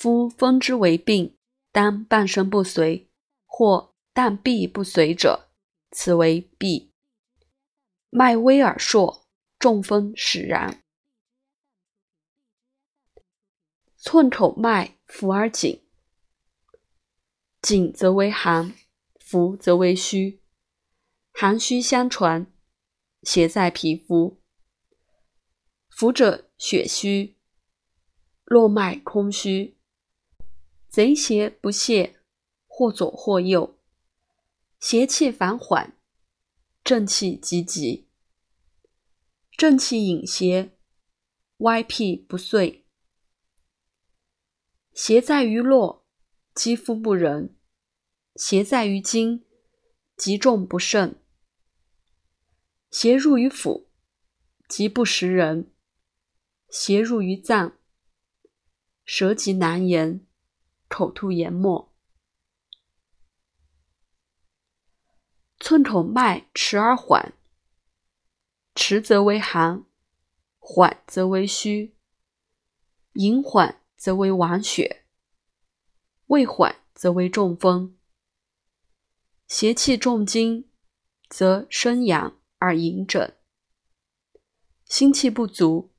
夫风之为病，当半身不遂，或但臂不遂者，此为痹。脉微而硕，中风使然。寸口脉浮而紧，紧则为寒，浮则为虚。寒虚相传，邪在皮肤。浮者血虚，络脉空虚。贼邪不泄，或左或右，邪气反缓，正气急急，正气隐邪，歪僻不遂。邪在于络，肌肤不仁；邪在于筋，极重不慎；邪入于腑，极不食人；邪入于脏，舌极难言。口吐言沫，寸口脉迟而缓，迟则为寒，缓则为虚，隐缓则为亡血，未缓则为中风。邪气重筋，则生阳而隐疹；心气不足，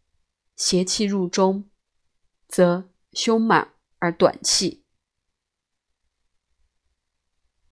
邪气入中，则胸满而短气。